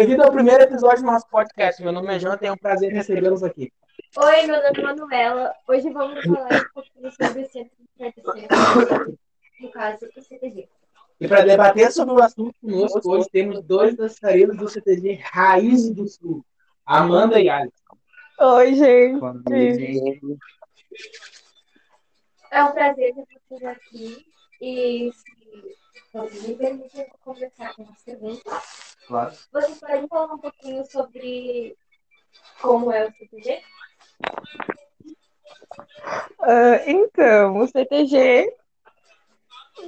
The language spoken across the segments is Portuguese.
Bem-vindo ao primeiro episódio do nosso podcast. Meu nome é João, tenho o prazer em recebê-los aqui. Oi, meu nome é Manuela. Hoje vamos falar um pouquinho sobre o centro de no caso, o CTG. E para debater sobre o assunto conosco, hoje temos dois dançarinos do CTG Raiz do Sul, Amanda e Alex. Oi, gente. É um prazer ter vocês aqui e se vocês me permitem, eu vou conversar com perguntas. Claro. Vocês podem falar um pouquinho sobre como é o CTG? Ah, então, o CTG.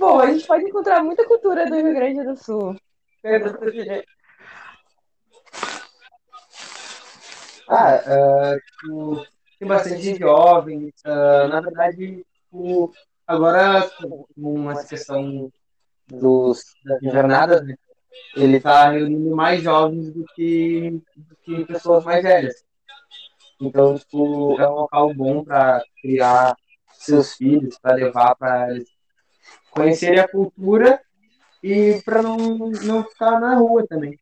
Bom, a gente pode encontrar muita cultura do Rio Grande do Sul. Ah, tipo, tem bastante jovem. ah, na verdade, tipo, agora com uma questão dos, das jornadas, né, ele está reunindo mais jovens do que, do que pessoas mais velhas. Então, tipo, é um local bom para criar seus filhos, para levar para eles conhecerem a cultura e para não, não ficar na rua também.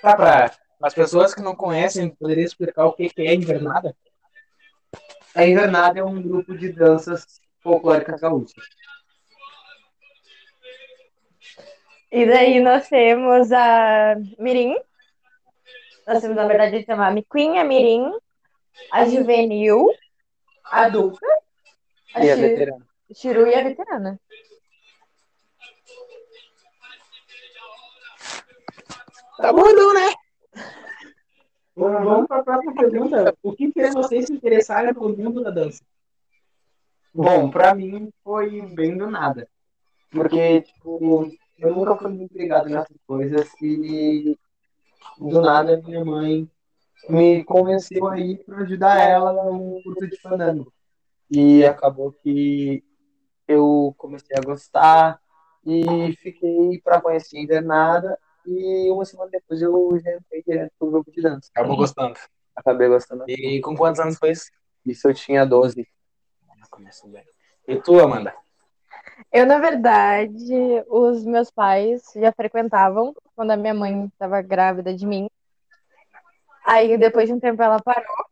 Tá, para as pessoas que não conhecem, poderia explicar o que que é invernada? A invernada é um grupo de danças folclóricas gaúchas. E daí nós temos a Mirim. Nós temos, na verdade, a Miquinha, a Mirim, a Juvenil, a adulta, a E a Chi- veterana. Chiru e a veterana. Tá bom então, né? Vamos vamos para a próxima pergunta. O que fez vocês se interessarem pelo mundo da dança? Bom, pra mim foi bem do nada. Porque, tipo, eu nunca fui muito ligado nessas coisas e do nada minha mãe me convenceu a ir pra ajudar ela no curso de fandango. E acabou que eu comecei a gostar e fiquei pra conhecer a invernada e uma semana depois eu já entrei direto pro grupo de dança. Acabou gostando. Acabei gostando. E com quantos anos foi isso? Isso eu tinha 12. Começou bem. E tu, Amanda? Eu, na verdade, os meus pais já frequentavam quando a minha mãe estava grávida de mim. Aí, depois de um tempo, ela parou.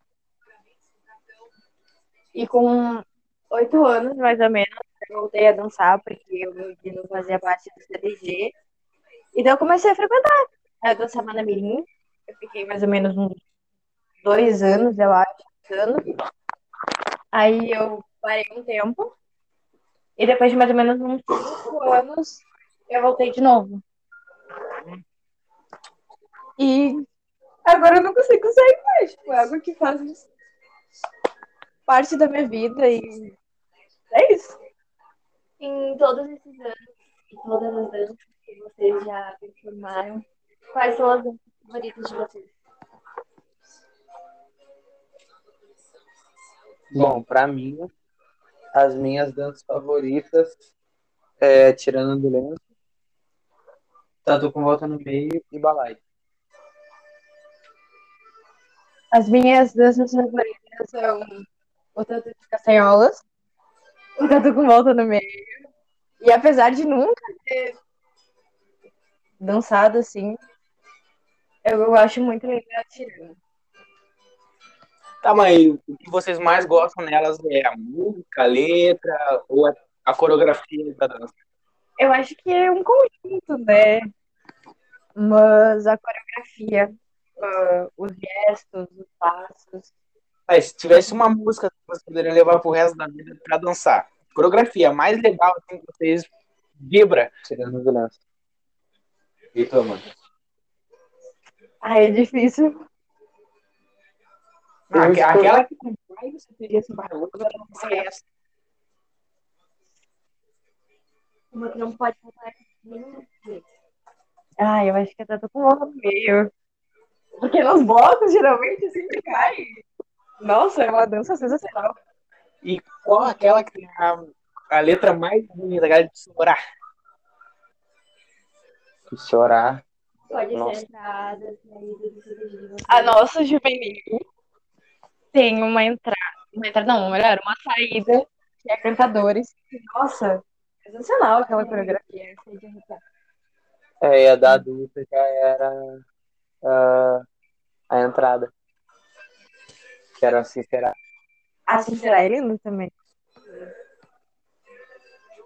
E com oito anos, mais ou menos, eu voltei a dançar, porque eu não fazia parte do CDG. E daí eu comecei a frequentar. Eu dançava na Mirim. Eu fiquei mais ou menos uns dois anos, eu acho, dançando. Aí eu parei um tempo. E depois de mais ou menos uns cinco anos, eu voltei de novo. E agora eu não consigo sair mais. Tipo, é algo que faz parte da minha vida e é isso. Em todos esses anos, e todas as danças que vocês já performaram, quais são as danças favoritas de vocês? Bom, pra mim, as minhas danças favoritas é Tirando do Lenço, Tatu com Volta no Meio e Balai. As minhas danças favoritas são o tanto de castanholas, o tanto com volta no meio. E apesar de nunca ter dançado assim, eu acho muito legal tirando. Tá, mas o que vocês mais gostam nelas é a música, a letra ou a, a coreografia da dança? Eu acho que é um conjunto, né? Mas a coreografia, ah, os gestos, os passos. Mas se tivesse uma música que vocês poderiam levar pro resto da vida pra dançar, coreografia mais legal assim, que vocês vibra. Tirando do Lenço. E tu, mano? Ah, é difícil. Ah, estou- aquela que com mais você teria assim, para outra, não sei essa. Uma que não pode nenhum jeito. Ah, eu acho que é tanto com volta no meio. Porque nos blocos, geralmente, sempre cai. Nossa, é uma dança sensacional. E qual aquela que tem a, a letra mais bonita, aquela de chorar? Chorar. Pode Nossa. ser do CDG de vocês. A nossa juvenil tem uma entrada. Uma entrada, não, melhor, uma saída que é cantadores. Nossa, sensacional aquela coreografia. Arrepiar. É, e a da adulta já era ah, a entrada. Que era assim, será? A Sincera é lindo também.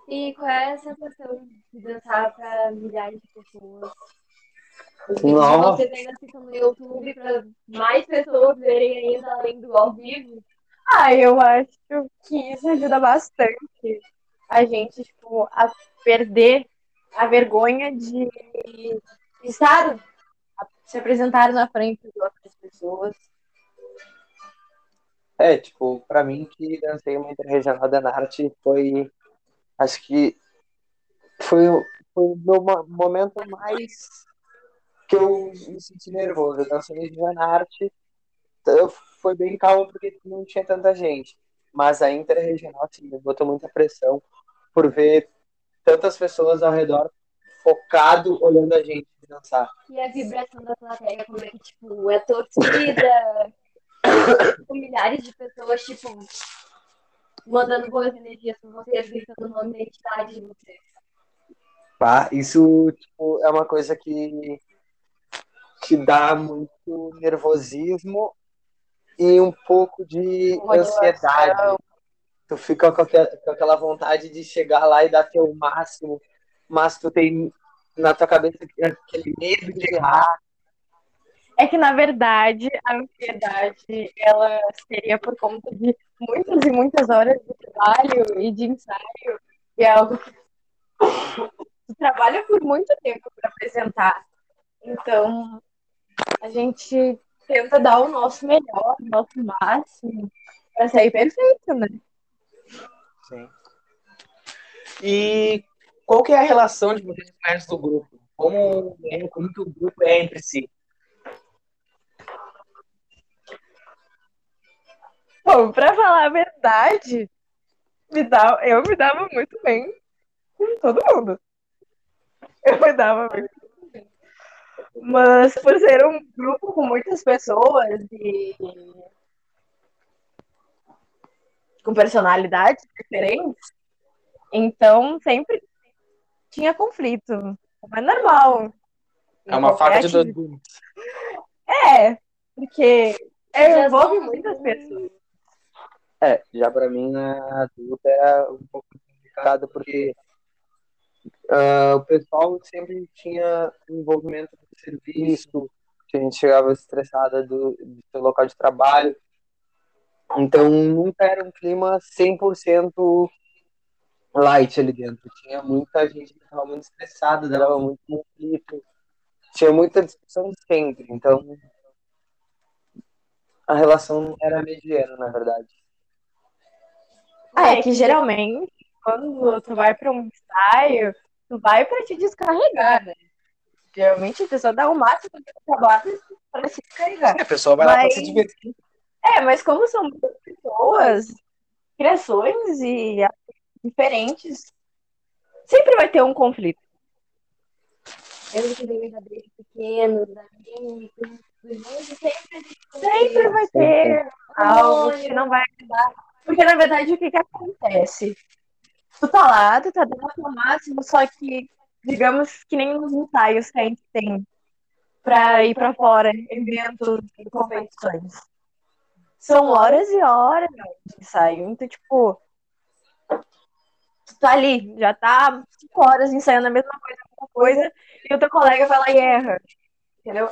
E qual é a sensação de dançar pra milhares de pessoas? Nossa. Vocês ainda ficam no YouTube pra mais pessoas verem ainda além do ao vivo? Ah, eu acho que isso ajuda bastante a gente, tipo, a perder a vergonha de estar, se apresentar na frente de outras pessoas. É, tipo, pra mim que dancei uma interregional da arte foi, acho que foi, o- foi o meu mo- momento mais que eu me senti nervoso. Eu dancei na arte, eu- foi bem calmo porque não tinha tanta gente. Mas a interregional, assim, me botou muita pressão por ver tantas pessoas ao redor focado olhando a gente dançar. E a vibração da plateia, como é que, tipo, é torcida, com milhares de pessoas, tipo, mandando boas energias pra vocês, gritando o nome da identidade de vocês. Tá? Isso tipo, é uma coisa que, que dá muito nervosismo e um pouco de ansiedade. Tu fica com aquela, com aquela vontade de chegar lá e dar teu máximo, mas tu tem na tua cabeça aquele medo de errar. É que, na verdade, a ansiedade, ela seria por conta de muitas e muitas horas de trabalho e de ensaio. E é algo que tu trabalha por muito tempo para apresentar. Então, a gente tenta dar o nosso melhor, o nosso máximo, para sair perfeito, né? Sim. E qual que é a relação de vocês com o resto do grupo? Como, é, como que o grupo é entre si? Bom, pra falar a verdade, me dá, eu me dava muito bem com todo mundo. Eu me dava muito bem. Mas por ser um grupo com muitas pessoas e com personalidades diferentes, então sempre tinha conflito. É normal. É uma faca de dois gumes. É, porque envolve muitas pessoas. É, já pra mim na adulta era um pouco complicado porque ah, o pessoal sempre tinha envolvimento do serviço, que a gente chegava estressada do, do seu local de trabalho. Então nunca era um clima 100% light ali dentro. Tinha muita gente que estava muito estressada, dava muito conflito, tinha muita discussão sempre. Então a relação era mediana, na verdade. Ah, é que geralmente, quando tu vai pra um ensaio, tu vai pra te descarregar, né? Geralmente a pessoa dá o máximo de trabalho pra se descarregar. A pessoa vai lá pra Mas- se divertir. É, mas como são pessoas, criações e diferentes, sempre vai ter um conflito. Venha da desde pequenos, da amigos, sempre Sempre vai ter algo que não vai ajudar. Porque, na verdade, o que, que acontece? Tá lá, tu tá dando o máximo, só que, digamos que nem nos ensaios que a gente tem pra ir pra fora, eventos e competições. São horas e horas de ensaio. Então, tipo, tu tá ali, já tá cinco horas ensaiando a mesma coisa, a mesma coisa, e o teu colega vai lá e erra. Entendeu?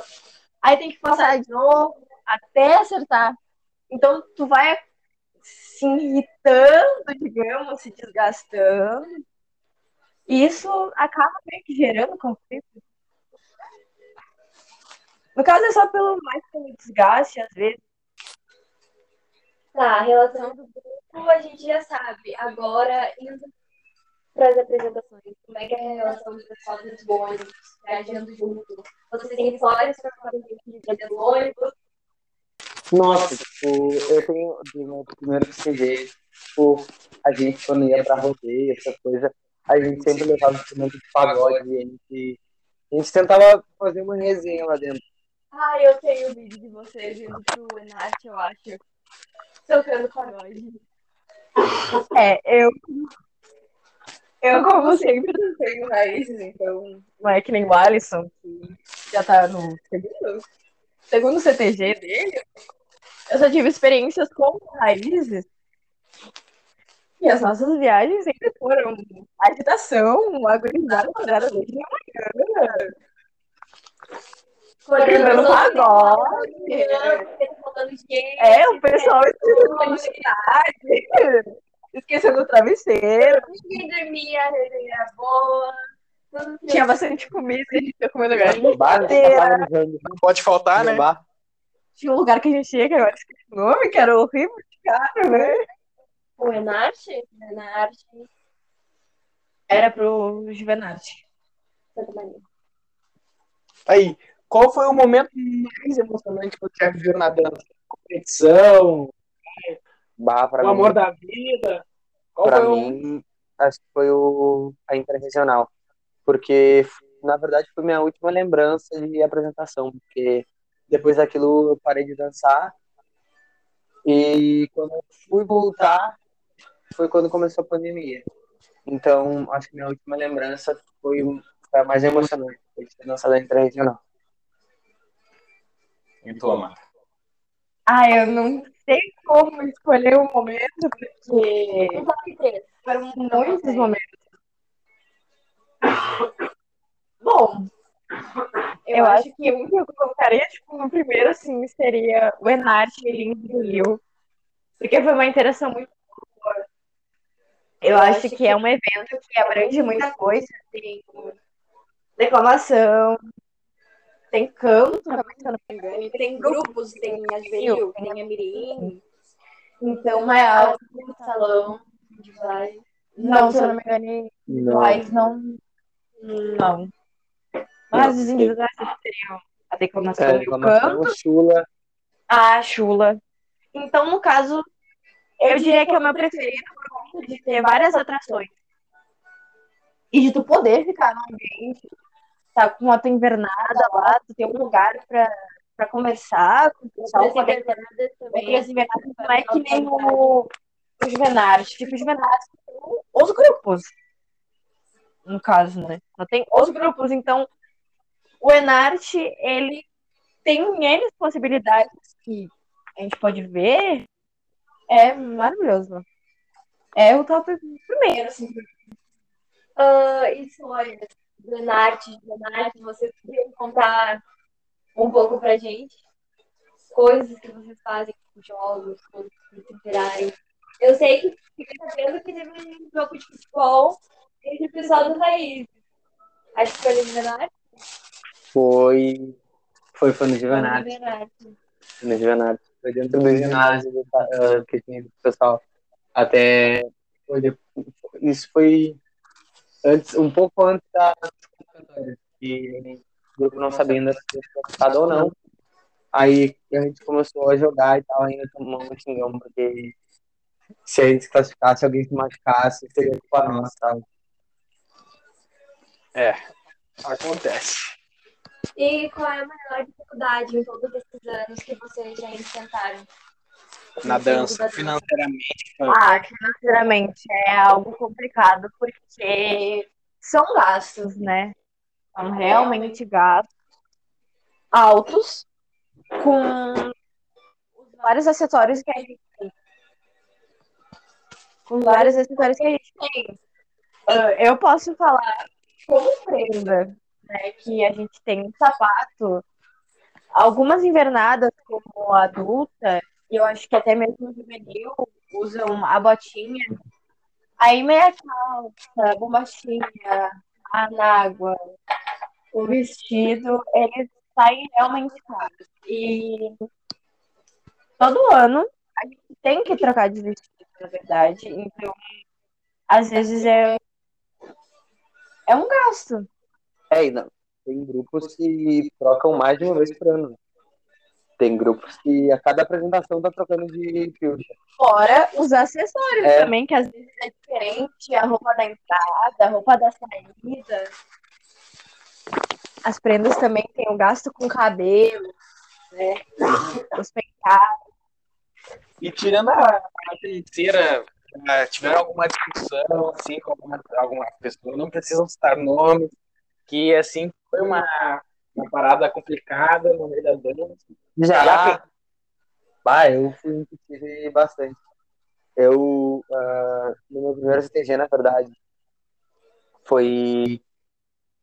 Aí tem que passar de novo até acertar. Então, tu vai se irritando, digamos, se desgastando. E isso acaba meio que gerando conflito. No caso, é só pelo mais pelo desgaste, às vezes. Tá, a relação do grupo a gente já sabe. Agora, indo para as apresentações, como é que é a relação do pessoal dos ônibus, viajando junto? Vocês têm histórias para falar de ônibus? Nossa, tipo, eu tenho do meu primeiro CG, tipo, a gente quando ia pra rodeio, essa coisa, a gente sempre levava instrumento de pagode e a gente, a gente tentava fazer uma resenha lá dentro. Ah, eu tenho o vídeo de vocês indo pro Enarte, eu acho. Tocando pagode. É, eu. Eu, como sempre, não tenho raízes, então não é que nem o Alisson, que já tá no segundo, segundo CTG dele. Eu só tive experiências com raízes. E as nossas viagens sempre foram agitação, agorizada, quadrada desde de manhã. Cantando pagode. É, o pessoal esquecendo cidade, esquecendo o travesseiro. Ninguém dormia, a resenha era boa. Tinha bastante comida, a gente ia comendo lugar. Bar, inteira. Não pode faltar, né? bar. Tinha um lugar que a gente ia, que agora esqueci o nome, que era horrível de caro, né? O Enarte? Enarte, Era pro Juvenarte. Santa Maria. Aí, qual foi o momento mais emocionante que você já viveu na dança? Competição, pra o mim. amor da vida? Qual Pra foi o... mim, acho que foi o, a interregional. Porque, na verdade, foi minha última lembrança de apresentação. Porque depois daquilo eu parei de dançar. E quando eu fui voltar, foi quando começou a pandemia. Então, acho que minha última lembrança foi, foi a mais emocionante. Foi ter dançado a interregional. E toma. Ah, eu não sei como escolher o momento, porque 3. foram muitos momentos. Bom, eu acho que um que eu colocaria, tipo, no primeiro, assim, seria o Enarte e Lins do Rio. Porque foi uma interação muito boa. Eu acho que é um evento que abrange muita coisa. Tem declamação, tem canto também, se eu não me engano. e Tem grupos, tem a Juvenil, tem a Mirim, Então, é algo tem o salão de vai. Não, se eu não me engano, Não. mas não. Não. Mas os individuais seriam a declamação É, do reclamação, canto, chula. a chula. Então, no caso, eu diria que é o meu preferido por conta de ter várias atrações. E de tu poder ficar no ambiente, tá com a tua invernada lá, tu tem um lugar pra, pra conversar com o pessoal, poder também. Outras invernadas não é que nem o, o Juvenarte. Tipo, o Juvenarte tem os grupos. No caso, né? Não tem os grupos. Então, o Enarte, ele tem N possibilidades que a gente pode ver. É maravilhoso. É o top primeiro, assim. Ah, histórias do Enarte, do Enarte, vocês poderiam contar um pouco pra gente? Coisas que vocês fazem com jogos, coisas que vocês. Eu sei que fiquei sabendo que teve um jogo de futebol entre o pessoal do Raiz. Acho que foi no Enarte. Foi, foi, foi no Juvenal. Foi no ginásio. Foi dentro do ginásio ah, que tinha o pessoal. Até foi de- isso foi antes, um pouco antes da que o grupo não sabia ainda se ser classificado ou não. Aí a gente começou a jogar e tal, ainda tomou um xingão, porque se a gente se classificasse, alguém se machucasse, seria culpa nossa, sabe? Acontece. E qual é a maior dificuldade em todos esses anos que vocês já enfrentaram? Na dança, financeiramente. Ah, financeiramente é algo complicado porque são gastos, né? São realmente gastos altos com os vários acessórios que a gente tem. Com vários acessórios que a gente tem. Ah, eu posso falar como prenda, né? Que a gente tem um sapato, algumas invernadas como adulta, e eu acho que até mesmo juvenil usam a botinha. Aí meia calça, bombachinha, a água, o vestido, eles saem realmente caros. E todo ano a gente tem que trocar de vestido, na verdade. Então, às vezes é, é um gasto. É, e não, tem grupos que trocam mais de uma vez por ano. Tem grupos que a cada apresentação tá trocando de pilcha. Fora os acessórios É. também, que às vezes é diferente, a roupa da entrada, a roupa da saída. As prendas também tem o gasto com cabelo, né? Os penteados. E tirando a a financeira, já tiveram alguma discussão, assim, com alguma, alguma pessoa, não precisam citar nomes, que, assim, foi uma, uma parada complicada no meio da dança. Já. Bah, eu fui que tive bastante. Eu, uh, no meu primeiro CTG, na verdade, foi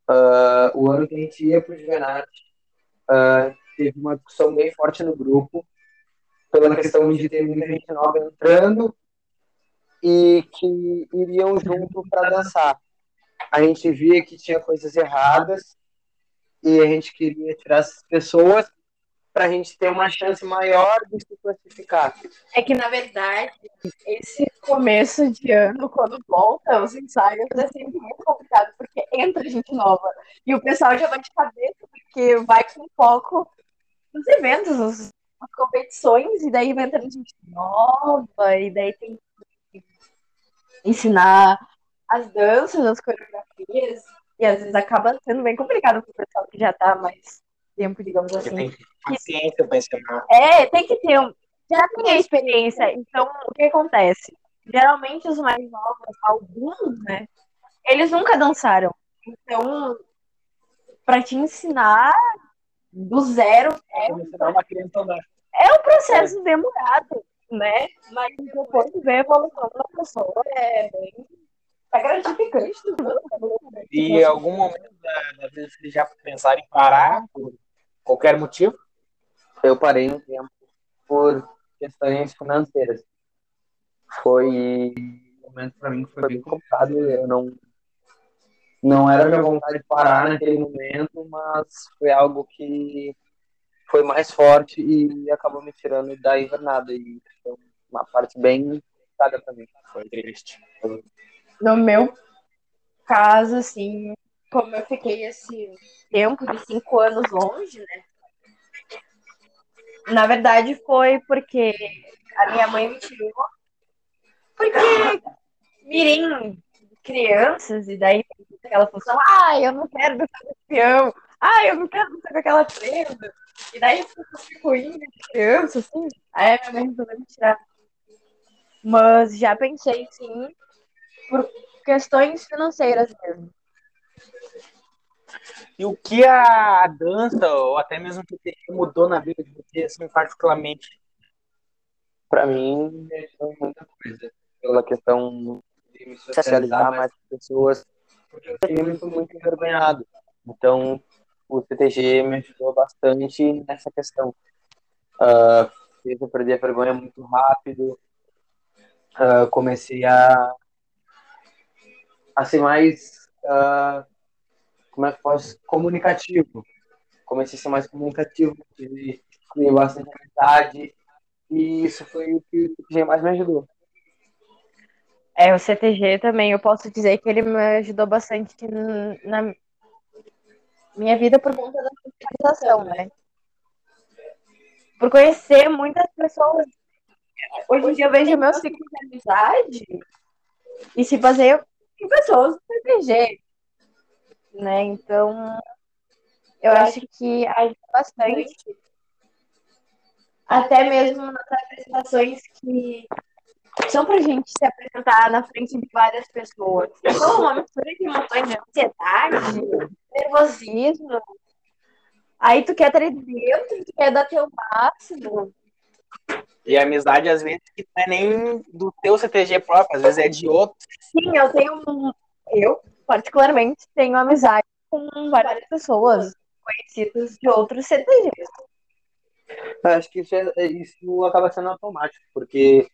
uh, o ano que a gente ia pro Juvenat. Uh, teve uma discussão bem forte no grupo, pela questão de ter muita gente nova entrando e que iriam junto para dançar. A gente via que tinha coisas erradas e a gente queria tirar essas pessoas para a gente ter uma chance maior de se classificar. É que, na verdade, esse começo de ano, quando volta os ensaios, é sempre muito complicado, porque entra gente nova. E o pessoal já vai de cabeça, porque vai com foco nos eventos, nas competições, e daí vai entrando gente nova, e daí tem ensinar as danças, as coreografias, e às vezes acaba sendo bem complicado para o pessoal que já está mais tempo, digamos assim. tem paciência para ensinar. É, tem que ter um. Já tem a experiência. Então, o que acontece? Geralmente os mais novos, alguns, né? Eles nunca dançaram. Então, para te ensinar do zero é, é um processo demorado, né? Mas depois de ver a evolução da pessoa é bem. É gratificante. E em algum momento da, da vida vocês já pensaram em parar por qualquer motivo? Eu parei um tempo por questões financeiras. Foi um momento para mim que foi bem complicado. Eu não não era minha vontade de parar naquele momento, mas foi algo que foi mais forte e acabou me tirando da invernada. E foi uma parte bem complicada para mim. Foi triste. No meu caso, assim, como eu fiquei esse tempo de cinco anos longe, né? Na verdade, foi porque a minha mãe me tirou. Porque mirim crianças, e daí tem aquela função, ah, eu não quero dançar com esse peão, ah, eu não quero dançar com aquela prenda. E daí eu fico indo de criança, assim, aí minha mãe resolveu me tirar. Mas já pensei, sim, por questões financeiras mesmo. E o que a dança, ou até mesmo o TTG, mudou na vida de vocês, assim, particularmente? Para mim, foi muita coisa. Pela questão de me socializar mais com pessoas, eu sempre fui muito envergonhado. Então, o CTG me ajudou bastante nessa questão. Uh, eu perder a vergonha muito rápido. Uh, comecei a, a ser mais, uh, como é que posso, comunicativo. Comecei a ser mais comunicativo, tive tive bastante amizade, e isso foi o que o CTG mais me ajudou. É, o CTG também, eu posso dizer que ele me ajudou bastante na minha vida por conta da socialização, né? Por conhecer muitas pessoas. Hoje em dia eu vejo meu ciclo de amizade e se baseia em pessoas do né? Então, eu acho que ajuda bastante. Até mesmo nas apresentações que são pra gente se apresentar na frente de várias pessoas. Então, uma mistura de emoções de ansiedade, nervosismo. Aí tu quer estar dentro, tu quer dar teu máximo. E a amizade, às vezes, que não é nem do teu CTG próprio, às vezes é de outro. Sim, eu tenho eu, particularmente, tenho amizade com várias pessoas conhecidas de outros CTGs. Acho que isso, é- isso acaba sendo automático, porque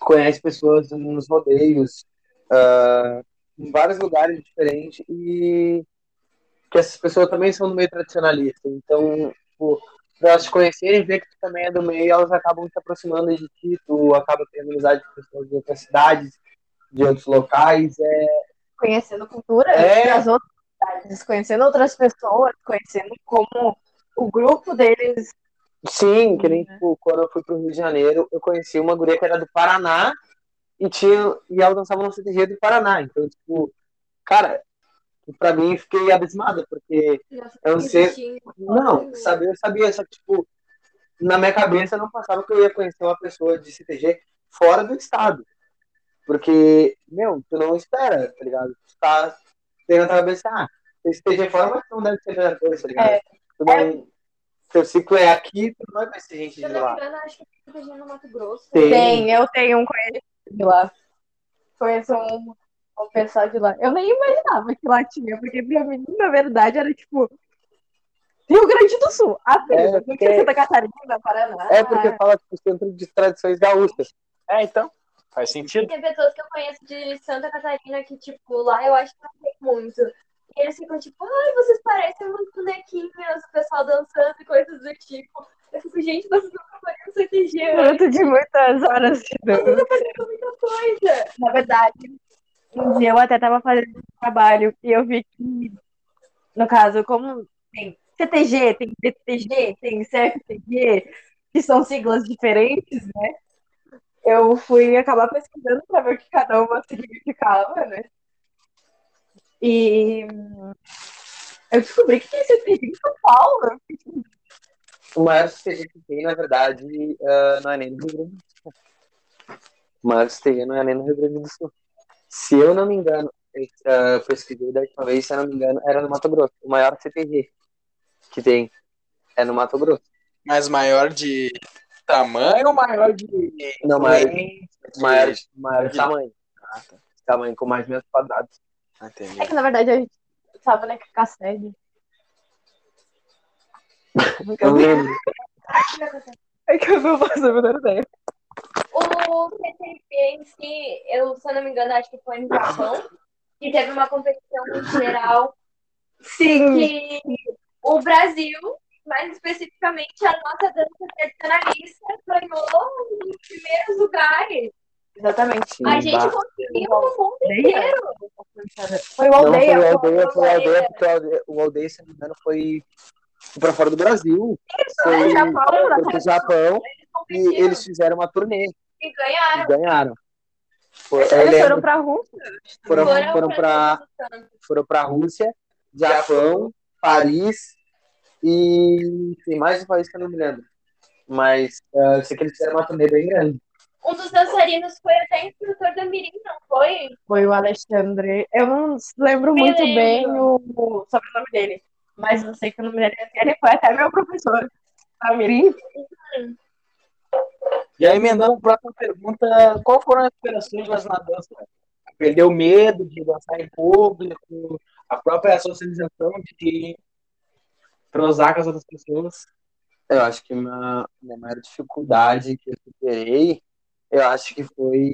conhece pessoas nos rodeios, ah, em vários lugares diferentes, e que essas pessoas também são do meio tradicionalista. Então, tipo, pra elas te conhecerem, ver que tu também é do meio, elas acabam se aproximando de ti, tu acaba tendo amizade com pessoas de outras cidades, de outros locais. É, Conhecendo cultura É. das outras cidades, conhecendo outras pessoas, conhecendo como o grupo deles Sim, que nem tipo, quando eu fui pro Rio de Janeiro, eu conheci uma guria que era do Paraná e tinha e ela dançava no CTG do Paraná. Então, tipo, cara, pra mim fiquei abismada, porque eu não sei. Não, sabia, eu sabia, só que, tipo, na minha cabeça não passava que eu ia conhecer uma pessoa de CTG fora do estado. Porque, meu, tu não espera, tá ligado? Tu tá tendo na tua cabeça, ah, esse TG fora, mas não deve ser a mesma coisa, tá ligado? É. Tu não, Teu ciclo é aqui, tu não vai conhecer gente de eu não me lá. engano, acho que tem TG no Mato Grosso. Tem. Tem, eu tenho um conhecido lá. Conheço um, um pessoal de lá. Eu nem imaginava que lá tinha, porque pra mim, na verdade, era tipo. Rio Grande do Sul, apenas. É, não porque- tinha Santa Catarina, Paraná. É porque fala tipo, centro de tradições gaúchas. É, então. Faz sentido. Tem pessoas que eu conheço de Santa Catarina que, tipo, lá eu acho que não tem muito. E eles ficam tipo, ai, vocês parecem umas bonequinhas, o pessoal dançando e coisas do tipo. Eu fico, gente, vocês não fazendo CTG antes, Fruto de muitas horas de dança. fazendo muita coisa. Na verdade, um dia eu até tava fazendo um trabalho e eu vi que, no caso, como tem CTG, tem BTG, tem CFTG, que são siglas diferentes, né? Eu fui acabar pesquisando para ver o que cada uma significava, né? E eu descobri que tem CTG em São Paulo. Maior CTG que tem, na verdade, ah, não é nem no Rio Grande do Sul. O maior CTG não é nem no Rio Grande do Sul. Se eu não me engano, eu ah, pesquisei da última vez, se eu não me engano, era no Mato Grosso. O maior CTG que tem é no Mato Grosso. Mas maior de tamanho ou maior de. Não, maior, de- maior, maior de de- tamanho. Ah, tá. Tamanho com mais metros quadrados. Entendi. É que na verdade a gente sabe, né, que ficar. Eu lembro. É que eu não faço a menor ideia. O CTG em si, eu, se eu não me engano, acho que foi no Japão, que teve uma competição geral Sim. que o Brasil, mais especificamente a nossa dança tradicionalista, ganhou os primeiros lugares. Exatamente. A gente conseguiu no mundo inteiro. Foi o Não, aldeia. foi o aldeia, foi o aldeia, porque o aldeia, o aldeia, se não me engano, foi pra fora do Brasil. Foi, Japão, foi pro Japão e eles fizeram uma turnê e e ganharam. ganharam. Foi, eu Eles foram lembro, pra Rússia. foram, Foram foram pra Rússia, Japão, Paris e tem mais um país que eu não me lembro. Mas eh, eu sei que eles fizeram uma turnê bem grande. Um dos dançarinos foi até instrutor da Mirim, não foi? Foi o Alexandre. Eu não lembro Me muito lembro. bem o, o sobrenome dele. Mas eu sei que o nome dele ele foi até meu professor. A Mirim. E aí, emendando a próxima pergunta, qual foram as inspirações na dança? Perdeu medo de dançar em público, a própria socialização de prosar com as outras pessoas. Eu acho que minha, minha maior dificuldade que eu superei, eu acho que foi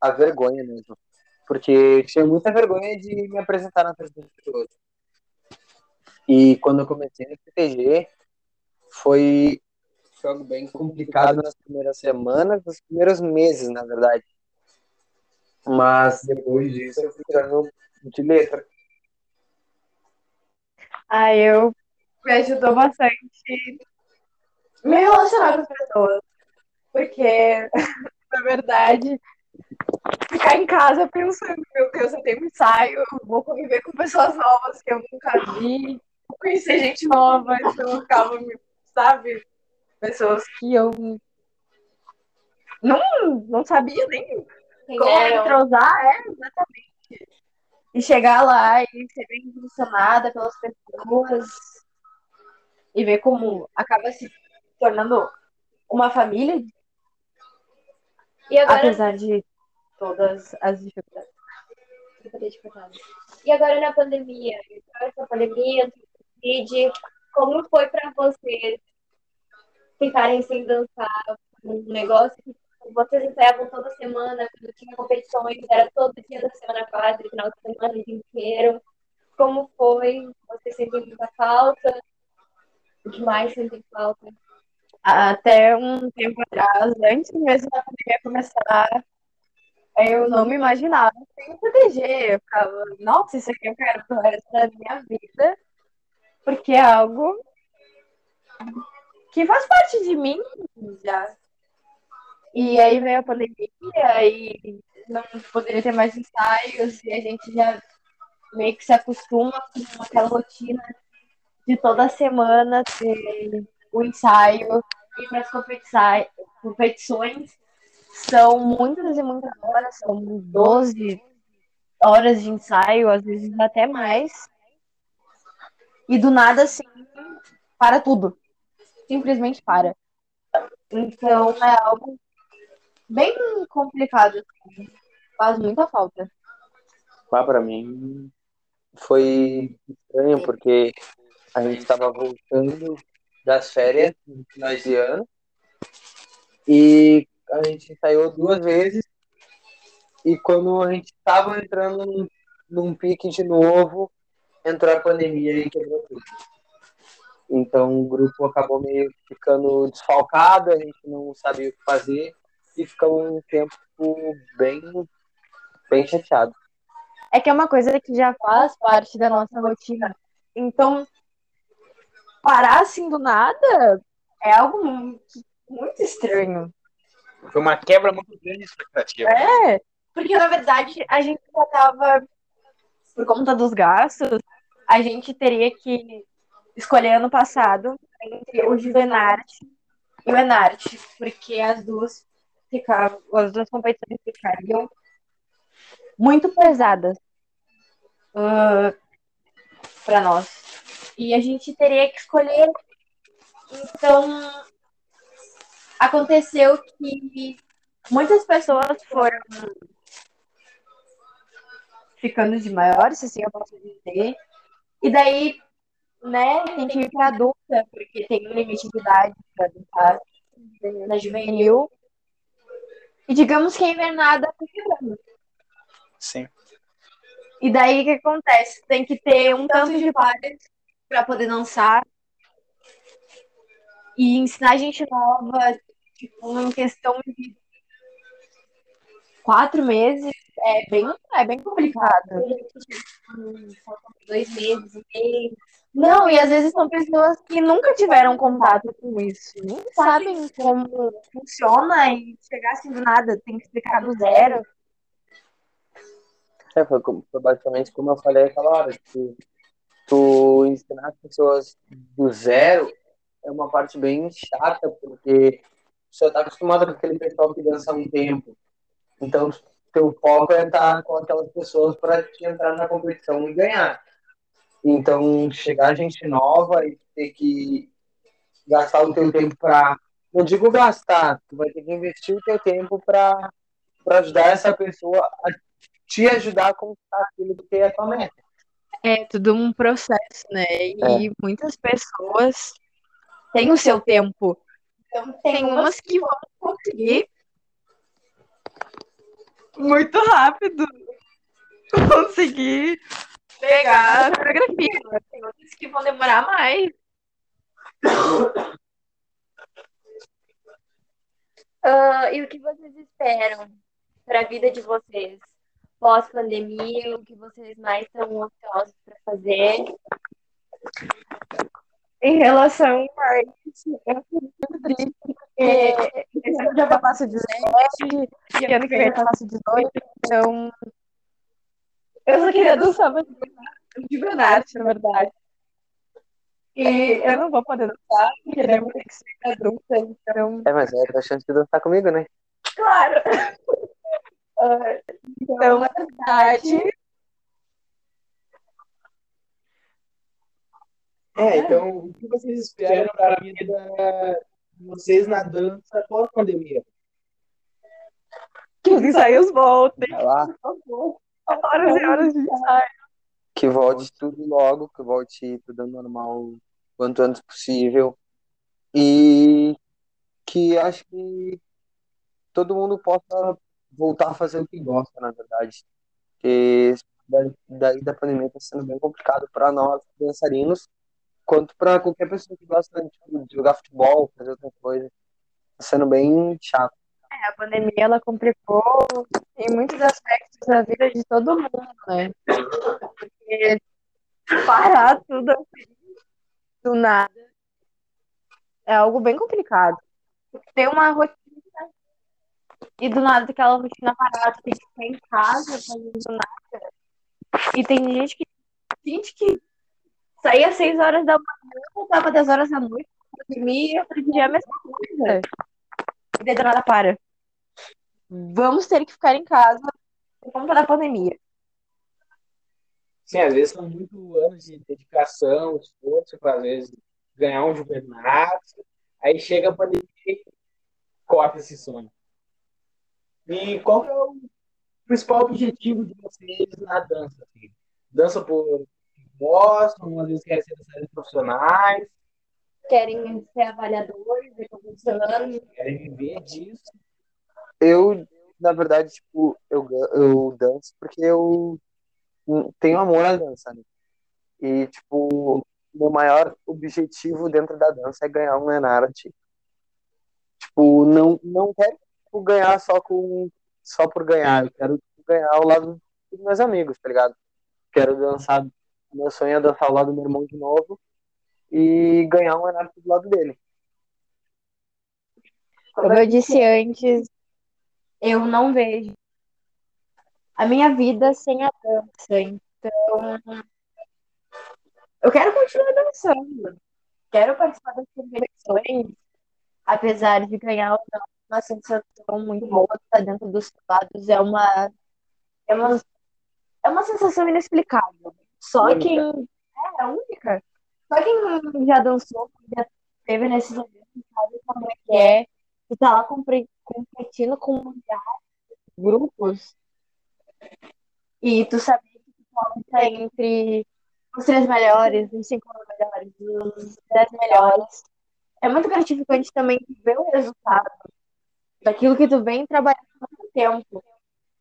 a vergonha mesmo. Porque eu tinha muita vergonha de me apresentar na frente das pessoas. E quando eu comecei no CTG, foi, algo bem complicado nas primeiras semanas, nos primeiros meses, na verdade. Mas depois disso eu fui tirando de letra. Aí eu me ajudou bastante me relacionar com as pessoas. Porque, na verdade, ficar em casa pensando, meu Deus, eu tenho um ensaio, eu vou conviver com pessoas novas que eu nunca vi, conhecer gente nova, então eu ficava, sabe? Pessoas que eu não, não sabia nem Quem como eram? entrosar, é, exatamente. E chegar lá e ser bem impressionada pelas pessoas e ver como acaba se tornando uma família, E agora, apesar de todas as dificuldades. e agora na pandemia? Essa pandemia, Covid, como foi pra vocês ficarem sem dançar um negócio que vocês ensaiavam toda semana, quando tinha competições, era todo dia da semana quase, final de semana, o dia inteiro. Como foi? Vocês sentem muita falta? O que mais sentem falta? Até um tempo atrás, antes mesmo da pandemia começar, eu não me imaginava sem proteger. Eu ficava, nossa, isso aqui eu quero pro resto da minha vida, porque é algo que faz parte de mim já. E aí veio a pandemia e não poderia ter mais ensaios e a gente já meio que se acostuma com aquela rotina de toda semana ter o ensaio, ir para as competições são muitas e muitas horas, são 12 horas de ensaio, às vezes até mais. E do nada, assim, para tudo. Simplesmente para. Então é algo bem complicado. Assim. Faz muita falta. Ah, pra mim foi estranho, porque a gente estava voltando das férias no final de ano e a gente ensaiou duas vezes e quando a gente estava entrando num, num pique de novo, entrou a pandemia e quebrou tudo. Então o grupo acabou meio ficando desfalcado, a gente não sabia o que fazer e ficou um tempo bem, bem chateado. É que é uma coisa que já faz parte da nossa rotina. Então, parar assim do nada é algo muito, muito estranho. Foi uma quebra muito grande de expectativa. É, porque na verdade a gente já tava, por conta dos gastos, a gente teria que escolher ano passado entre o Juvenarte e o Enarte, porque as duas as duas competições ficariam muito pesadas uh, para nós. E a gente teria que escolher. Então, aconteceu que muitas pessoas foram ficando de maiores, assim eu posso dizer. E daí, né, tem que ir para adulta, porque tem um limite de idade para dançar na juvenil. E digamos que a invernada quebrando. Sim. E daí o que acontece? Tem que ter um tanto de pares para poder dançar. E ensinar gente nova, tipo, em questão de quatro meses, é bem, é bem complicado. Dois meses, um mês. Não, e às vezes são pessoas que nunca tiveram contato com isso, nem sabem como funciona e chegar assim do nada, tem que explicar do zero. É, foi, como- foi basicamente como eu falei aquela hora, que tu ensinar as pessoas do zero é uma parte bem chata, porque você está acostumado com aquele pessoal que dança há um tempo. Então, teu foco é estar com aquelas pessoas para te entrar na competição e ganhar. Então, chegar gente nova e ter que gastar o teu tempo para. Não digo gastar, tu vai ter que investir o teu tempo para ajudar essa pessoa a te ajudar a conquistar aquilo que é a tua meta. É tudo um processo, né? E muitas pessoas têm o seu tempo. Então, tem umas que vão conseguir muito rápido conseguir pegar a coreografia. né? Tem outras que vão demorar mais. Ah, e o que vocês esperam para a vida de vocês? Pós-pandemia, o que vocês mais estão ansiosos para fazer? Em relação a isso, eu fico muito triste, porque esse ano já vai passar 17, e ano que vem eu faço 18, então eu só queria dançar mais de verdade, na verdade. E eu não vou poder dançar, porque eu vou ter que ser adulta, então, É, mas é a chance de dançar comigo, né? claro. Ah, Então, na verdade, É, então, o que vocês esperam para a vida de vocês na dança pós-pandemia? que os ensaios voltem, Vai lá, horas e horas de ensaio. que volte tudo logo, que volte tudo normal quanto antes possível. E que acho que todo mundo possa voltar a fazer o que gosta, na verdade. Porque daí, daí da pandemia está sendo bem complicado para nós, dançarinos, quanto para qualquer pessoa que gosta tipo, de jogar futebol, fazer outra coisa. Está sendo bem chato. A pandemia ela complicou em muitos aspectos da vida de todo mundo, né? Porque parar tudo assim, do nada é algo bem complicado. Tem uma rotina e do nada aquela rotina parada, tem que ficar em casa fazendo nada. E tem gente que gente que saía às 6 horas da manhã, voltava 10 horas da noite, pra dormir e outro dia é a mesma coisa. E daí do nada para. vamos ter que ficar em casa por conta da pandemia. Sim, às vezes são muito anos de dedicação, esforço para às vezes ganhar um campeonato. Aí chega a pandemia e corta esse sonho. E qual que é o principal objetivo de vocês na dança? Assim? Dança por gostam, às vezes querem ser dançarinos profissionais, Querem ser avaliadores, ver como funciona. querem viver disso. Eu, na verdade, tipo, eu, eu danço porque eu tenho amor à dança, né? E, tipo, meu maior objetivo dentro da dança é ganhar um Enart. Tipo, não, não quero tipo, ganhar só com só por ganhar, eu quero tipo, ganhar ao lado dos meus amigos, tá ligado? Quero dançar, meu sonho é dançar ao lado do meu irmão de novo e ganhar um Enart do lado dele. Como eu disse antes, eu não vejo a minha vida sem a dança. Então, eu quero continuar dançando. Quero participar das competições, apesar de ganhar ou não, uma sensação muito boa estar dentro dos lados. É uma, é uma, é uma sensação inexplicável. Só Única. quem. É, única. Só quem já dançou, já teve nesses eventos, sabe como é que é. Tu tá lá competindo com de grupos e tu saber que tu pode estar entre os três melhores, os cinco melhores, os dez melhores. É muito gratificante também ver o resultado daquilo que tu vem trabalhando há muito tempo.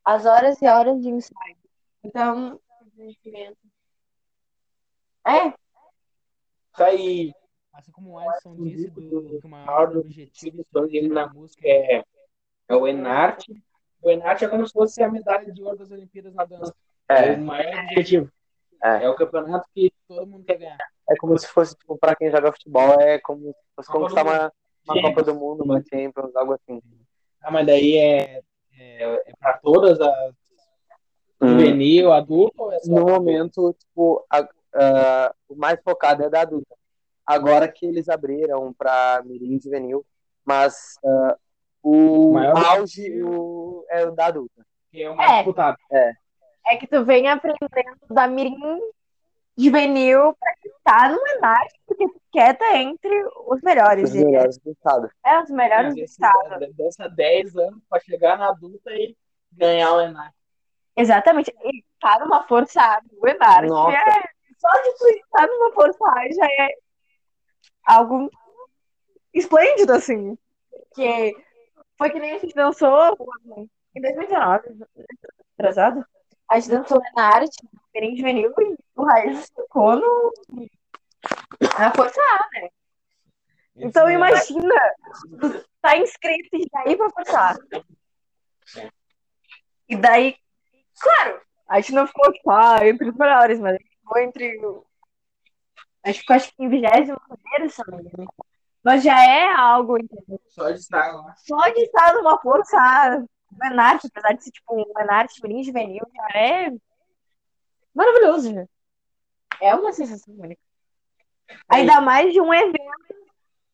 As horas e horas de ensaio. Então, é, Tá aí. Assim como o Alisson disse, do, que o maior objetivo dele na música é, é o Enart. O Enart é como se fosse a medalha de ouro das Olimpíadas na dança. É, É, o maior objetivo. É. É o campeonato que todo mundo quer ganhar. é como se fosse, tipo, pra quem joga futebol, é como se fosse Copa conquistar uma, uma. Copa do Mundo, uma Champions, algo assim. Ah, mas daí é, é, é para todas as Hum. juvenil, adulto ou é só No momento, tipo, a- a- o mais focado é da adulta. Agora que eles abriram para mirim e juvenil, mas ah, o Maior auge o- é o da adulta. que é o mais É. disputado? é que tu vem aprendendo da mirim juvenil pra estar no Enart, porque tu quer estar entre os melhores. Os melhores do estado. É, os melhores do estado. dan- dança 10 anos para chegar na adulta e ganhar o Enart. Exatamente. E tá numa força do Enart. Nossa. É, só de estar numa A já é algo esplêndido, assim. Que foi que nem a gente dançou em 2019, atrasado. A gente dançou na arte, Mirim Juvenil, e o Raiz ficou no... na força A. Então Esse imagina, tu tá inscrito e ir pra força A. E daí, claro, a gente não ficou tipo, ah, entre os melhores, mas ficou entre. acho que em 21 primeiro, se não me engano. Mas já é algo, entendeu? Só de estar lá. Só de estar numa força A, Menart, apesar de ser tipo um Menart mirim juvenil, já é maravilhoso. já. É uma sensação única. Ainda mais de um evento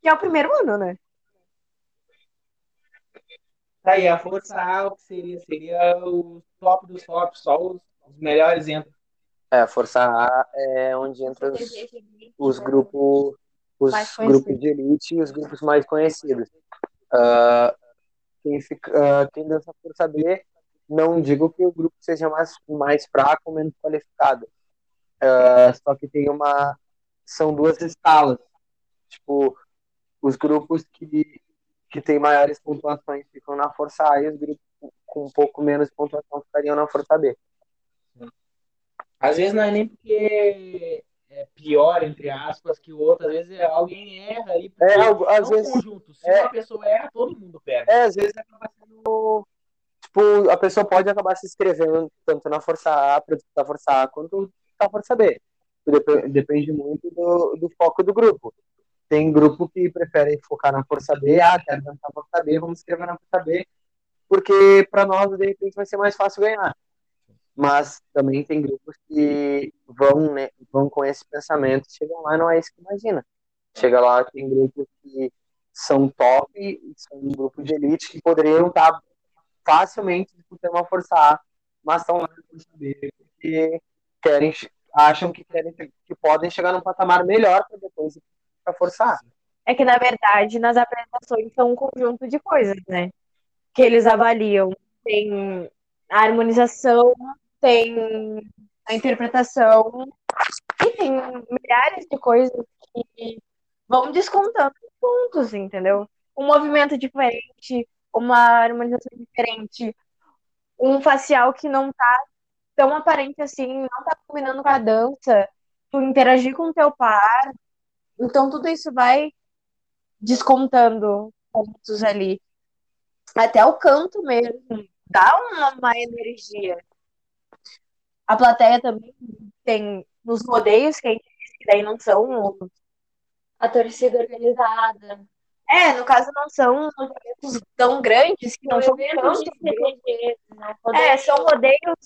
que é o primeiro ano, né? Tá aí, a força A, o que seria? Seria o top dos tops, só os, os melhores entram. É, a Força A é onde entram os, os grupos os grupos de elite e os grupos mais conhecidos. Ah, quem, fica, ah, quem dança Força B, não digo que o grupo seja mais, mais fraco ou menos qualificado. Ah, só que tem uma. São duas escalas. Tipo, os grupos que, que têm maiores pontuações ficam na Força A e os grupos com um pouco menos pontuação ficariam na Força B. Às vezes não é nem porque é pior, entre aspas, que o outro. Às vezes alguém erra ali. É, às é um vezes- conjunto. Se é. uma pessoa erra, todo mundo perde. É, às vezes acaba sendo. Tipo, a pessoa pode acabar se inscrevendo tanto na Força A, para disputar Força A, quanto na Força B. Dep- Depende muito do, do foco do grupo. Tem grupo que prefere focar na Força B, ah, quero na Força B, vamos inscrever na Força B, porque para nós, de repente, vai ser mais fácil ganhar. Mas também tem grupos que vão, né, vão com esse pensamento, chegam lá e não é isso que imagina. Chega lá, tem grupos que são top, são um grupo de elite que poderiam estar facilmente disputando uma força A, mas estão lá por saber porque querem, acham que querem que podem chegar num patamar melhor para depois para força A. É que, na verdade, nas apresentações são um conjunto de coisas, né? Que eles avaliam. Tem a harmonização, tem a interpretação, e tem milhares de coisas que vão descontando pontos, entendeu? Um movimento diferente, uma harmonização diferente, um facial que não tá tão aparente assim, não tá combinando com a dança, tu interagir com o teu par. Então tudo isso vai descontando pontos ali. Até o canto mesmo dá uma, uma energia. A plateia também tem nos rodeios que a gente diz que daí não são A torcida organizada. É, no caso não são eventos tão grandes que não são CTG, né? É, são rodeios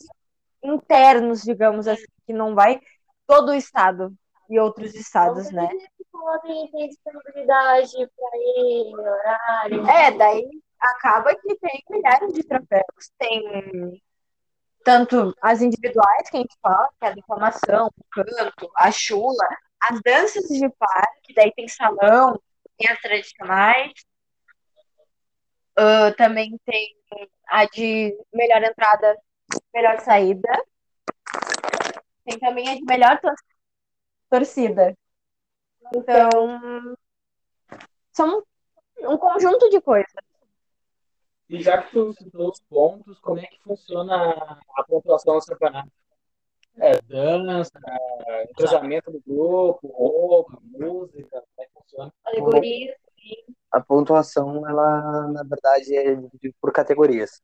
internos, digamos assim, que não vai todo o estado e outros estados, né? Podem ter disponibilidade para ir, horário. É, daí acaba que tem milhares de troféus. Tem tanto as individuais que a gente fala, que é a declamação, o canto, a chula, as danças de par, que daí tem salão, tem as tradicionais. Ah, também tem a de melhor entrada, melhor saída. Tem também a de melhor tor- torcida. Então, são um conjunto de coisas. E já que tu citou os pontos, como é que funciona a pontuação do campeonato? É, dança, entrosamento do grupo, roupa, música, como é que funciona? Alegoria. A pontuação, ela, na verdade, é dividida por categorias.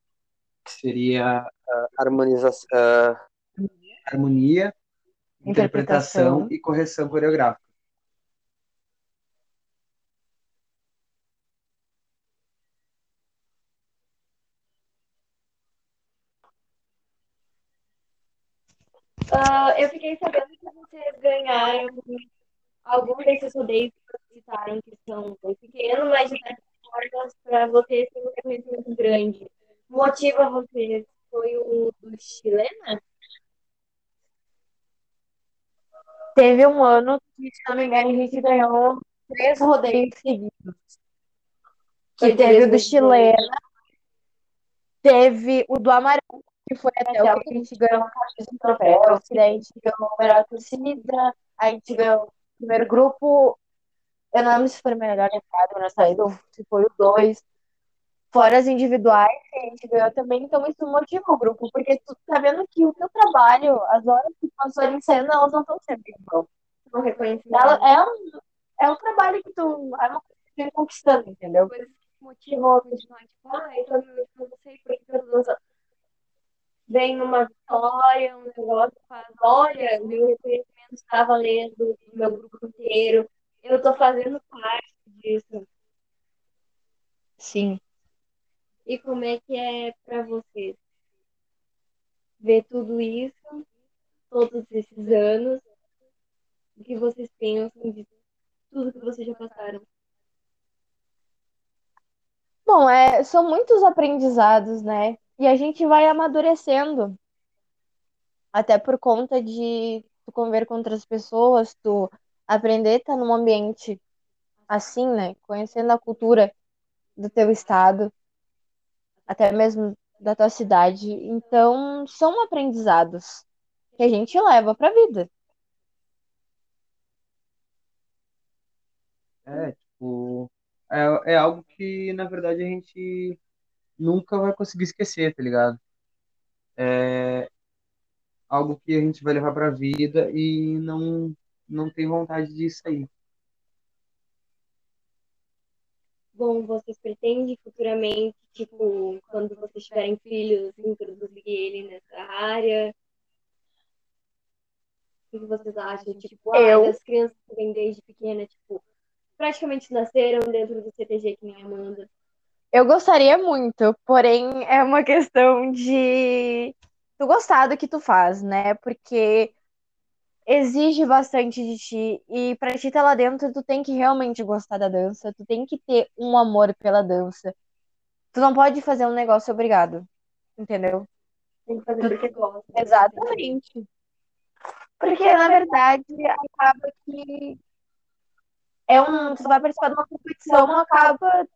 Que seria a harmonização, a harmonia, interpretação Interpretação. e correção coreográfica. Ah, eu fiquei sabendo que vocês ganharam alguns desses rodeios que vocês citaram, que são bem pequenos, mas de certa forma, para vocês tem um reconhecimento grande. Motiva vocês foi o do chilena? Teve um ano que, se não me engano, a gente ganhou três rodeios seguidos. Que teve o do chilena, teve o do amarelo, que foi até o que a gente ganhou um troféu, que daí a gente ganhou a melhor torcida, a gente ganhou o primeiro grupo, eu não lembro se foi o melhor entrada ou melhor saída, ou se foi o dois. Fora as individuais, que a gente ganhou também, então isso motiva o grupo, porque tu tá vendo que o teu trabalho, as horas que passou ali em cena, elas não estão sempre em vão. Reconhecimento. Ela é um, é um trabalho que tu. É uma coisa que tu vem conquistando, entendeu? coisas que motivam a continuar, tipo, ah, eu tô me motivando, não sei por que eu tô. Vem uma vitória, um negócio, faz, olha, meu reconhecimento está valendo do meu grupo inteiro, eu tô fazendo parte disso. Sim. E como é que é pra vocês? Ver tudo isso, todos esses anos, o que vocês pensam de tudo que vocês já passaram? Bom, é, são muitos aprendizados, né? E a gente vai amadurecendo. Até por conta de tu conviver com outras pessoas, tu aprender a estar num ambiente assim, né? Conhecendo a cultura do teu estado, até mesmo da tua cidade. Então, são aprendizados que a gente leva pra vida. É, tipo, é, é algo que, na verdade, a gente nunca vai conseguir esquecer, tá ligado? É algo que a gente vai levar pra vida e não, não tem vontade de sair. Bom, vocês pretendem futuramente, tipo, quando vocês tiverem filhos, introduzir ele nessa área? O que vocês acham? Tipo, ah, Eu- as crianças que vêm desde pequena, tipo, praticamente nasceram dentro do CTG, que nem a Amanda. Eu gostaria muito, porém é uma questão de tu gostar do que tu faz, né? Porque exige bastante de ti e pra ti estar lá dentro tu tem que realmente gostar da dança, tu tem que ter um amor pela dança. Tu não pode fazer um negócio obrigado. Entendeu? Tem que fazer porque gosta. Exatamente. Porque, na verdade, acaba que é um. Tu vai participar de uma competição, acaba.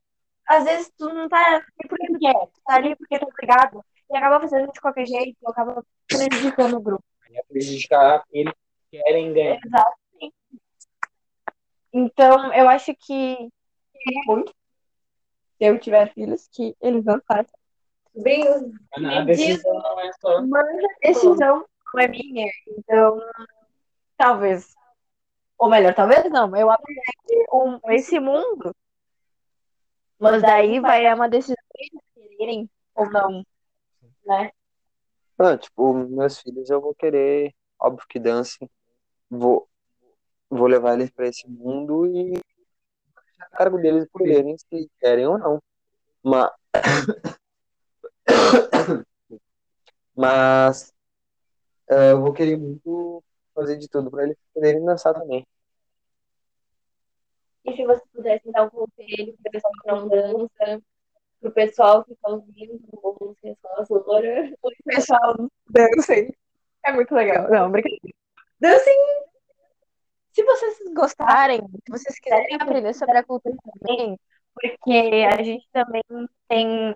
Às vezes tu não tá ali porque tu quer, tu tá ali porque tu é obrigado. E acaba fazendo de qualquer jeito, acaba prejudicando o grupo. Ia prejudicar aqueles que querem ganhar. Exatamente. Então, eu acho que queria muito, se eu tiver filhos, que eles não façam. Bem, A decisão não é só. Mas a decisão não é minha. Então, talvez. Ou melhor, talvez não. Eu apresente um, esse mundo. Mas daí vai é uma decisão eles quererem ou não. Né? Ah, tipo, meus filhos eu vou querer, óbvio que dancem, vou, vou levar eles pra esse mundo e a cargo deles escolherem se querem ou não. Mas, mas eh, eu vou querer muito fazer de tudo pra eles poderem dançar também. E se você pudesse dar um conselho pro pessoal que não dança, pro pessoal que tá ouvindo, ou se agora, O pessoal dancem. É muito legal. Não, brincadeira. Dancem. Se vocês gostarem, se vocês quiserem aprender sobre a cultura também, porque a gente também tem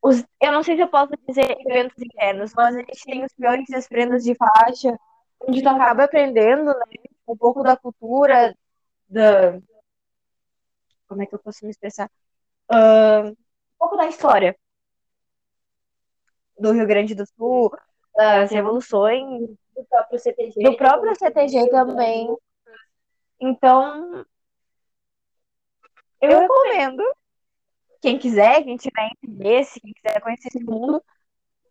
os, eu não sei se eu posso dizer eventos internos, mas a gente tem os peões e as prendas de faixa, onde tu acaba aprendendo, né, um pouco da cultura, da como é que eu posso me expressar? Ah, um pouco da história do Rio Grande do Sul, das revoluções, do próprio CTG. do próprio CTG também. Então, eu recomendo, quem quiser, quem tiver interesse, quem quiser conhecer esse mundo,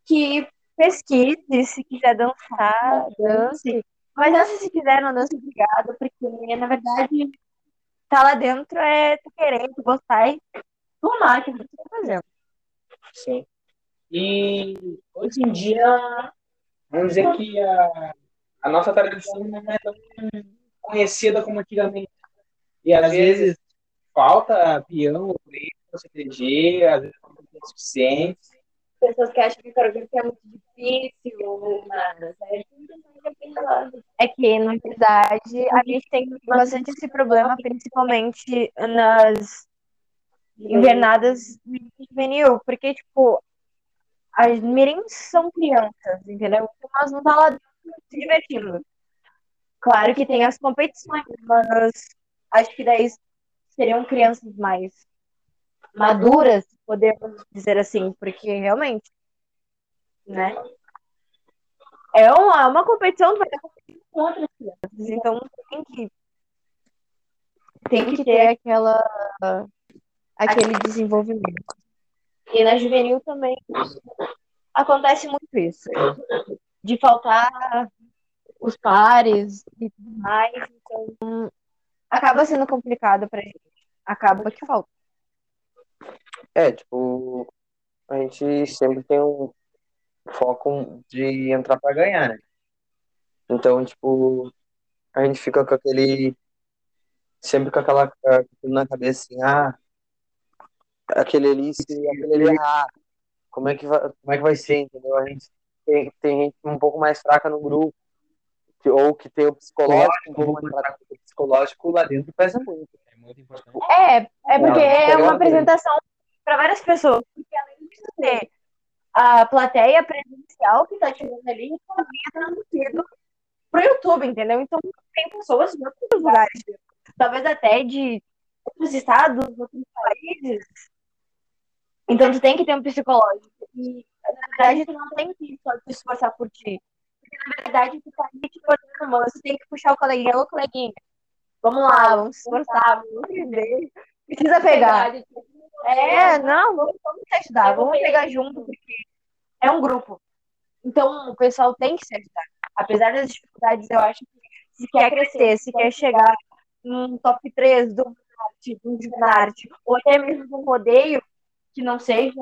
que pesquise, se quiser dançar, dance. Mas se quiser, não dance obrigado, porque na verdade tá lá dentro é tu querer, tu gostar e tomar que você tá fazendo. Sim. E hoje em dia, vamos dizer que a, a nossa tradição não é tão conhecida como antigamente. E às vezes falta peão, preto, CTG, às vezes não tem suficiente. Pessoas que acham que coreografia é muito difícil ou nada, certo? Então, é que, na verdade, a gente tem bastante esse problema, principalmente nas invernadas juvenil, porque, tipo, as mirins são crianças, entendeu? Então, elas não estão lá se divertindo. Claro que tem as competições, mas acho que daí seriam crianças mais maduras, podemos dizer assim, porque realmente, né? É uma, é uma competição que vai estar competindo com outras crianças, então tem que tem que ter aquela aquele desenvolvimento. E na juvenil também acontece muito isso, de faltar os pares e tudo mais, então acaba sendo complicado pra gente. Acaba que falta. É, tipo, a gente sempre tem um foco de entrar pra ganhar, né? Então, tipo, a gente fica com aquele. Sempre com aquela ah, na cabeça assim, ah, aquele ali, se aquele ali errar, como é que vai, como é que vai ser, entendeu? A gente tem, tem gente um pouco mais fraca no grupo, que- ou que tem o psicológico um pouco mais fraco, o psicológico lá dentro pesa muito. É muito importante. É, é porque é uma apresentação para várias pessoas. Porque além de ter a plateia presencial que tá chegando ali, também é transmitido pro YouTube, entendeu? Então tem pessoas de outros lugares, talvez até de outros estados, outros países. Então tu tem que ter um psicológico. E na verdade tu não tem que só te esforçar por ti. Porque na verdade tu tá ali te botando mão, você tem que puxar o coleguinha, ô coleguinha. Vamos lá, vamos se esforçar, vamos entender. Precisa pegar. É, não, vamos, vamos se ajudar, vamos pegar junto, porque é um grupo. Então, o pessoal tem que se ajudar. Apesar das dificuldades, eu acho que se quer crescer, se quer chegar num top 3 do arte, do arte, ou até mesmo um rodeio que não seja,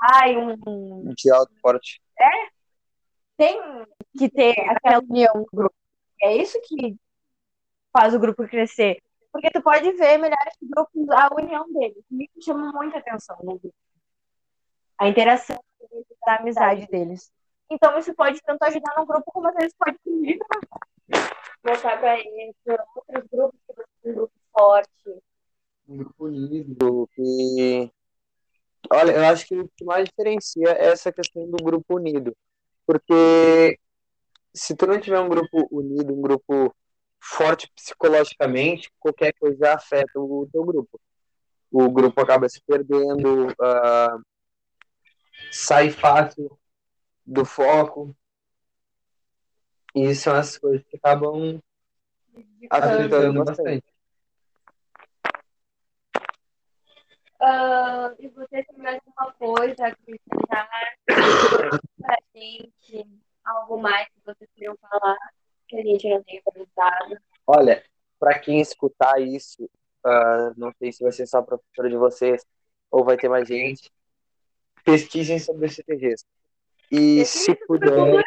ai, um, De alto porte. tem que ter aquela união do grupo. É isso que faz o grupo crescer. Porque tu pode ver milhares de grupos, a união deles. Isso chama muita atenção grupo. a interação da amizade deles. Então isso pode tanto ajudar no grupo como às vezes pode servir pra mostrar pra eles outros grupos que você tem um grupo forte. Um grupo unido. Que... Olha, eu acho que o que mais diferencia é essa questão do grupo unido. Porque se tu não tiver um grupo unido, um grupo forte psicologicamente, qualquer coisa afeta o teu grupo. O grupo acaba se perdendo, uh, sai fácil do foco. E isso são as coisas que acabam afetando bastante. Ah, e você tem mais alguma coisa a acrescentar pra gente? Algo mais que vocês queriam falar que a gente não tenha comentado? Olha, para quem escutar isso, uh, não sei se vai ser só a professora de vocês ou vai ter mais gente, pesquisem sobre os CTGs. E se puderem.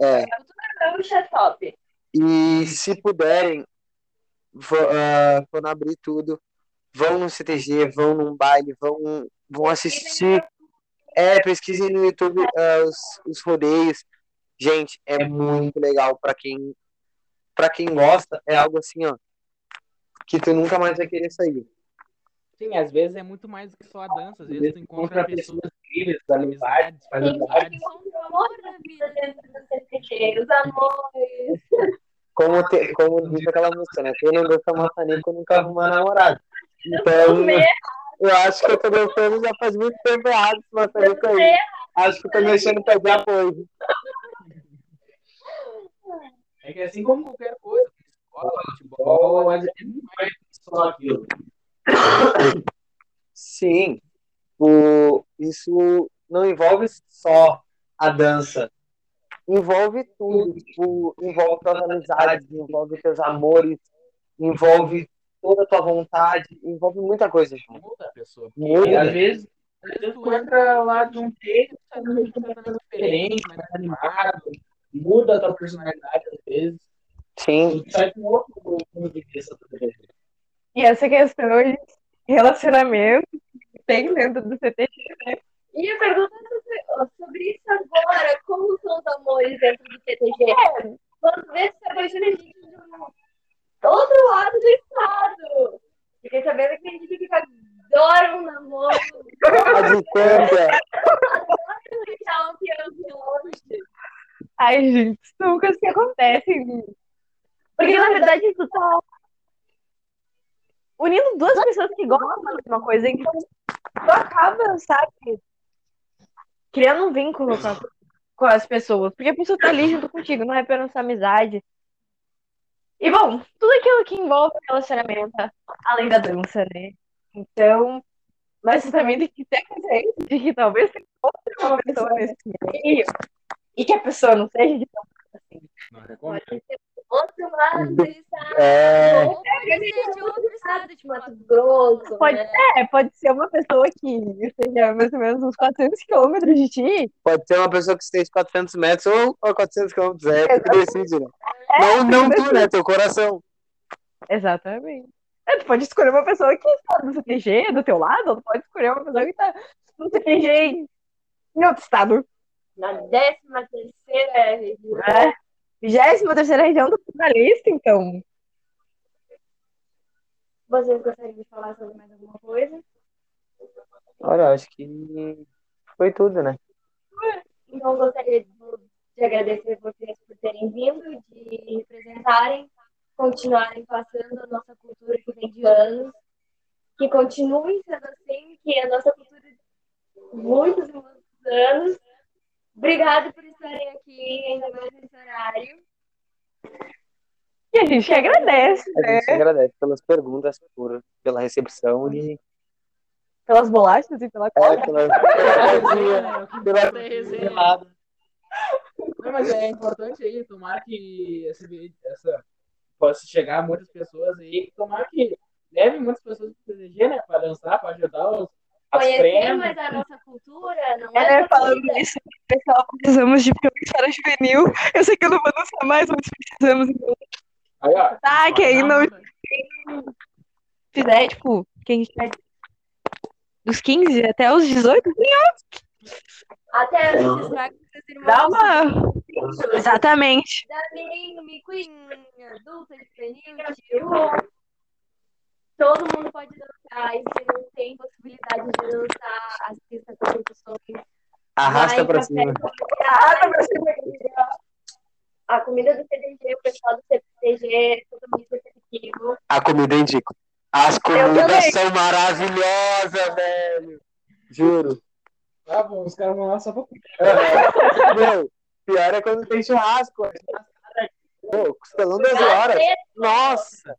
É, é e se puderem, vão, ah, quando abrir tudo, vão no CTG, vão num baile, vão, vão assistir. É, pesquisem no YouTube ah, os, os rodeios. Gente, é muito legal para quem para quem gosta, é algo assim, ó, que tu nunca mais vai querer sair. Sim, às vezes é muito mais do que só a dança. Às vezes tu encontra Encontra pessoas incríveis, amizades, faz amizades. encontra o amor da vida dentro os amores. Como, te, como diz aquela música, né? Quem não dança maçanico nunca arruma namorado. Então, eu acho que eu tô dançando já faz muito tempo errado esse maçanico aí. Acho que tô mexendo pra de apoio. É que assim como qualquer coisa, escola, futebol, é muito mais do que só aquilo. Sim, o, isso não envolve só a dança. Envolve tudo. Tipo, envolve tuas amizades, envolve teus amores, envolve toda a tua vontade, envolve muita coisa, João. Muda a pessoa. Muda. E às vezes, às vezes tu entra lá de um jeito, de um jeito completamente diferente, mais animado, muda a tua personalidade vezes. Sim, sai com outro ponto de vista do CTG. E essa questão de relacionamento que tem dentro do CTG, né? E eu pergunto sobre, sobre isso agora, como são os amores dentro do CTG? Quantas vezes você apaixona gente do outro lado do estado? Fiquei sabendo que a gente fica adora um namoro, a distância. adora deixar um peão de longe. Ai, gente, são coisas que acontecem. Porque, na verdade, tu tá unindo duas pessoas que gostam da mesma coisa, então tu acaba, sabe, criando um vínculo com, a- com as pessoas. Porque a pessoa tá ali junto contigo, não é apenas amizade. E, bom, tudo aquilo que envolve relacionamento, além da dança, né? Então, mas você também tem que ter consciência de que talvez tenha outra uma pessoa nesse meio e que a pessoa não seja de tão assim. Não recomendo. Outro lado do estado. É, Ou pode ser de outro estado, de Mato Grosso. Pode, né? é, pode ser uma pessoa que esteja mais ou menos uns 400 quilômetros de ti. pode ser uma pessoa que esteja 400 metros ou, ou 400 quilômetros. É tu que decide, né? Não, não tu, né? Teu coração. Exatamente. É, tu pode escolher uma pessoa que está no CTG, do teu lado, ou tu pode escolher uma pessoa que está no CTG em outro estado. Na décima terceira região. É. 23 terceira região do jornalista, então. Vocês gostariam de falar sobre mais alguma coisa? Olha, acho que foi tudo, né? Então, gostaria de, de agradecer vocês por terem vindo, de representarem, continuarem passando a nossa cultura que vem de anos, que continue sendo assim, que a nossa cultura de muitos e muitos anos. Obrigada por estarem aqui, ainda mais nesse horário. E a gente que agradece, A né? gente agradece pelas perguntas, por, pela recepção e Pelas bolachas e pela é, cola. pela, né? pela, resenha. Não, mas é importante aí, tomara que esse vídeo, essa possa chegar a muitas pessoas aí, tomara que leve muitas pessoas para o né, para dançar, para ajudar os, mais a nossa cultura, não é, É, só falando nisso, pessoal, precisamos de peões para juvenil. Eu sei que eu não vou dançar mais, mas precisamos. Então, Aí, ó, tá, quem não fizer, tipo, quem tiver dos 15 até os 18, sim, ó, Até vocês irmãos Dá uma. Exatamente. da Mirim, Miquim, adulta, juvenil, tio. Todo mundo pode dançar. E se não tem possibilidade de dançar, assista competições. Arrasta Vai pra pra cima. A comida do CDG, o pessoal do CDG é totalmente receptivo. A comida indico. As comidas são maravilhosas, velho. Juro. Tá bom, os caras vão lá só pra comer. Meu, pior é quando tem churrasco. Pô, costelão 12 horas. Nossa.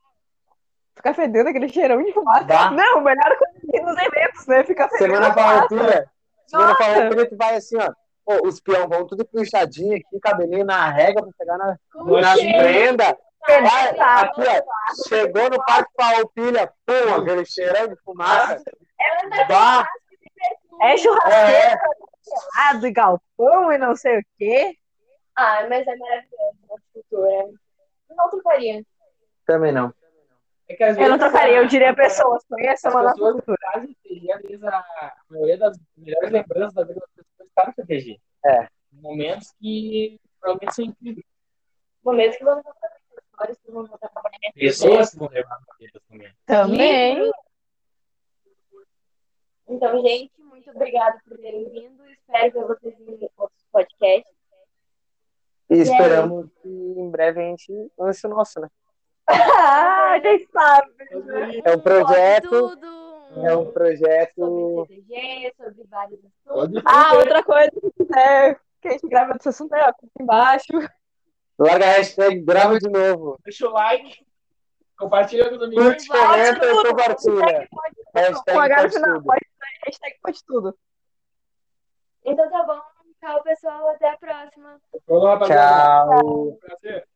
Ficar fedendo aquele cheirão de fumaça. Dá. Não, melhor coisa que nos eventos, né? Ficar fedendo. Semana farroupilha. Semana Nossa. farroupilha tu vai assim, ó. Pô, os peão vão tudo puxadinho aqui, cabelinho na régua pra pegar na, nas prendas. Vai, aqui, ó. Chegou no Parque Farroupilha, pum, aquele cheirão de fumaça. Bah, É churrasqueiro, é, ah, do galpão e não sei o quê. Ah, mas é maravilhoso a cultura. Não trocaria. também não. É que às Eu não vezes trocaria, eu a- diria pessoas. Conheça uma pessoas cultura. às vezes a, a maioria das melhores lembranças da vida das pessoas está no CTG. É. Momentos que provavelmente são incríveis. Momentos que vão contar histórias que vão contar mim. Pessoas que vão levar na vida também. Também. Então, gente, muito obrigada por terem vindo. Espero ver vocês em outros podcasts. E esperamos que em breve a gente lance o nosso, né? Ah, quem sabe? É um projeto. É um projeto. Sobre CTG, sobre vários assuntos. Pode Ah, outra coisa que quiser que a gente grava desse assunto é ó, aqui embaixo. Larga a hashtag, grava de novo. Deixa o like, compartilha com os amigos. Curte, comenta e compartilha. Hashtag pode tudo. Pode, hashtag pode tudo. Então tá bom. Tchau, pessoal. Até a próxima. Falou, rapaziada. Tchau. Prazer.